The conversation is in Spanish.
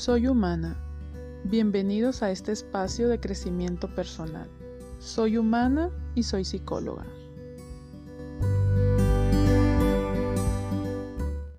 Soy humana. Bienvenidos a este espacio de crecimiento personal. Soy humana y soy psicóloga.